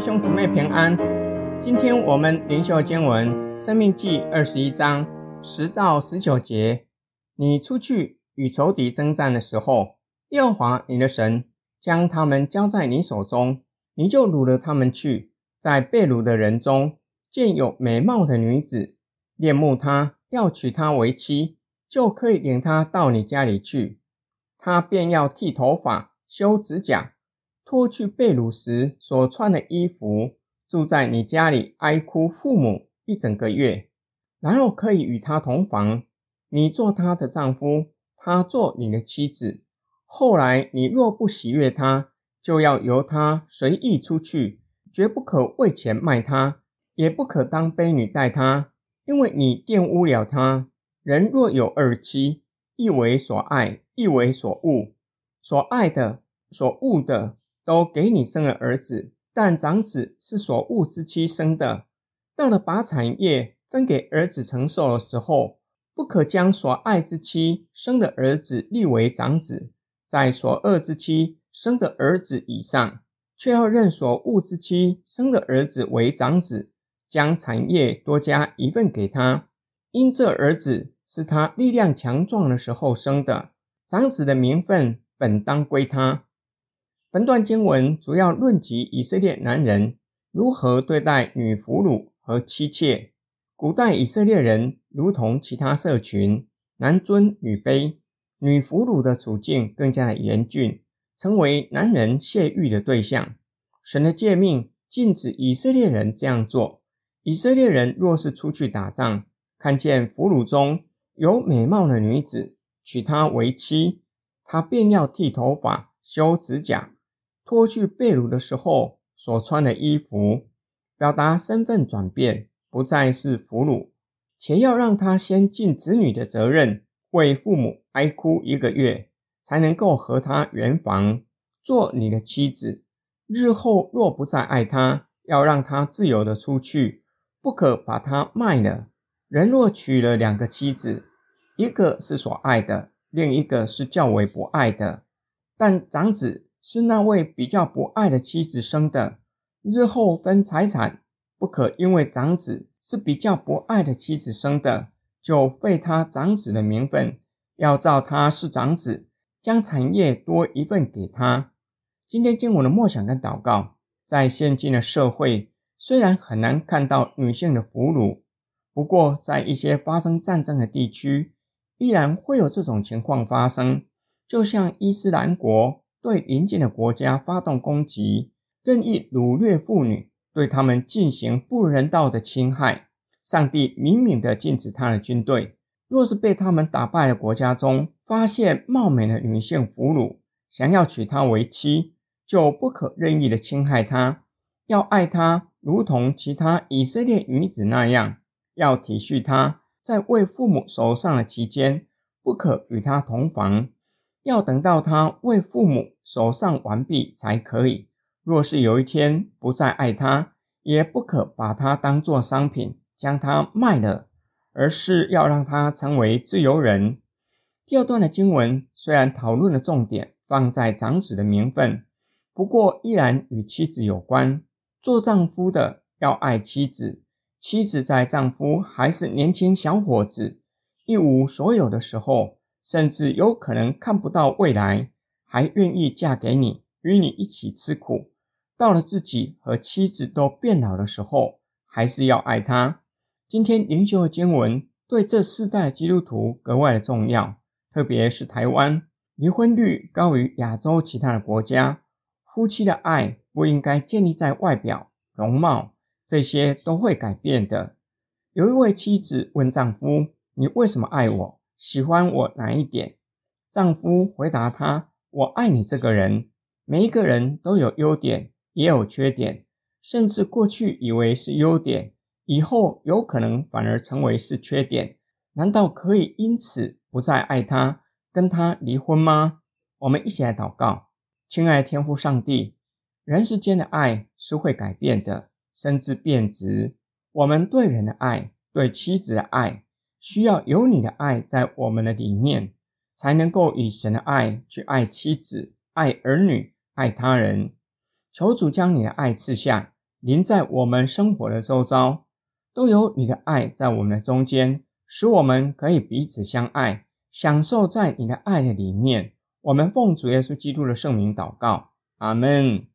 弟兄姊妹平安。今天我们灵修经文《生命记》二十一章十到十九节。你出去与仇敌争战的时候，耶和华你的神将他们交在你手中，你就掳了他们去，在被掳的人中见有美貌的女子，恋慕她，要娶她为妻，就可以领她到你家里去。她便要剃头发、修指甲。脱去被褥时所穿的衣服，住在你家里哀哭父母一整个月，然后可以与他同房，你做他的丈夫，他做你的妻子。后来你若不喜悦他，就要由他随意出去，绝不可为钱卖他，也不可当婢女待他，因为你玷污了他。人若有二妻，一为所爱，一为所恶，所爱的，所恶的。都给你生了儿子，但长子是所恶之妻生的。到了把产业分给儿子承受的时候，不可将所爱之妻生的儿子立为长子，在所恶之妻生的儿子以上，却要认所恶之妻生的儿子为长子，将产业多加一份给他，因这儿子是他力量强壮的时候生的，长子的名分本当归他。本段经文主要论及以色列男人如何对待女俘虏和妻妾。古代以色列人如同其他社群，男尊女卑，女俘虏的处境更加的严峻，成为男人泄欲的对象。神的诫命禁止以色列人这样做。以色列人若是出去打仗，看见俘虏中有美貌的女子，娶她为妻，他便要剃头发、修指甲。脱去被褥的时候所穿的衣服，表达身份转变，不再是俘虏，且要让他先尽子女的责任，为父母哀哭一个月，才能够和他圆房，做你的妻子。日后若不再爱他，要让他自由的出去，不可把他卖了。人若娶了两个妻子，一个是所爱的，另一个是较为不爱的，但长子。是那位比较不爱的妻子生的，日后分财产，不可因为长子是比较不爱的妻子生的，就废他长子的名分，要照他是长子，将产业多一份给他。今天经文的默想跟祷告，在现今的社会，虽然很难看到女性的俘虏，不过在一些发生战争的地区，依然会有这种情况发生，就像伊斯兰国。对邻近的国家发动攻击，任意掳掠妇女，对他们进行不人道的侵害。上帝明明的禁止他的军队，若是被他们打败的国家中发现貌美的女性俘虏，想要娶她为妻，就不可任意的侵害她，要爱她如同其他以色列女子那样，要体恤她，在为父母守丧的期间，不可与她同房。要等到他为父母守丧完毕才可以。若是有一天不再爱他，也不可把他当作商品将他卖了，而是要让他成为自由人。第二段的经文虽然讨论的重点放在长子的名分，不过依然与妻子有关。做丈夫的要爱妻子，妻子在丈夫还是年轻小伙子、一无所有的时候。甚至有可能看不到未来，还愿意嫁给你，与你一起吃苦。到了自己和妻子都变老的时候，还是要爱他。今天灵修的经文对这四代基督徒格外的重要，特别是台湾，离婚率高于亚洲其他的国家。夫妻的爱不应该建立在外表、容貌，这些都会改变的。有一位妻子问丈夫：“你为什么爱我？”喜欢我哪一点？丈夫回答她：“我爱你这个人。每一个人都有优点，也有缺点，甚至过去以为是优点，以后有可能反而成为是缺点。难道可以因此不再爱他，跟他离婚吗？”我们一起来祷告，亲爱的天父上帝，人世间的爱是会改变的，甚至变质。我们对人的爱，对妻子的爱。需要有你的爱在我们的里面，才能够以神的爱去爱妻子、爱儿女、爱他人。求主将你的爱赐下，临在我们生活的周遭，都有你的爱在我们的中间，使我们可以彼此相爱，享受在你的爱的里面。我们奉主耶稣基督的圣名祷告，阿门。